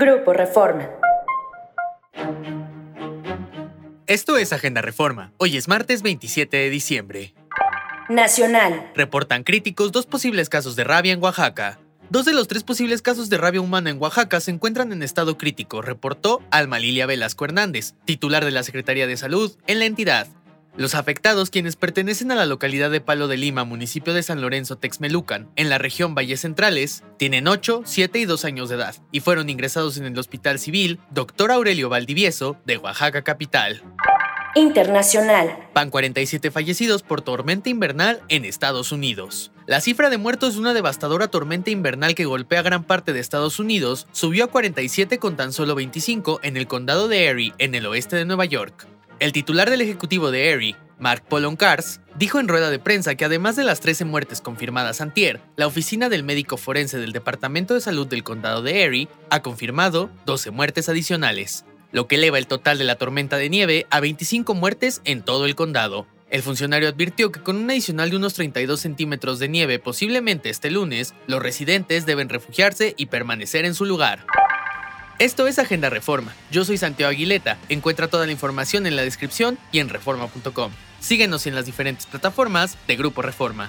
Grupo Reforma. Esto es Agenda Reforma. Hoy es martes 27 de diciembre. Nacional. Reportan críticos dos posibles casos de rabia en Oaxaca. Dos de los tres posibles casos de rabia humana en Oaxaca se encuentran en estado crítico, reportó Alma Lilia Velasco Hernández, titular de la Secretaría de Salud en la entidad. Los afectados, quienes pertenecen a la localidad de Palo de Lima, municipio de San Lorenzo Texmelucan, en la región Valles Centrales, tienen 8, 7 y 2 años de edad y fueron ingresados en el Hospital Civil Dr. Aurelio Valdivieso de Oaxaca Capital. Internacional. Van 47 fallecidos por tormenta invernal en Estados Unidos. La cifra de muertos de una devastadora tormenta invernal que golpea gran parte de Estados Unidos subió a 47 con tan solo 25 en el condado de Erie, en el oeste de Nueva York. El titular del ejecutivo de Erie, Mark Poloncars, dijo en rueda de prensa que además de las 13 muertes confirmadas antier, la oficina del médico forense del Departamento de Salud del condado de Erie ha confirmado 12 muertes adicionales lo que eleva el total de la tormenta de nieve a 25 muertes en todo el condado. El funcionario advirtió que con un adicional de unos 32 centímetros de nieve posiblemente este lunes, los residentes deben refugiarse y permanecer en su lugar. Esto es Agenda Reforma. Yo soy Santiago Aguileta. Encuentra toda la información en la descripción y en reforma.com. Síguenos en las diferentes plataformas de Grupo Reforma.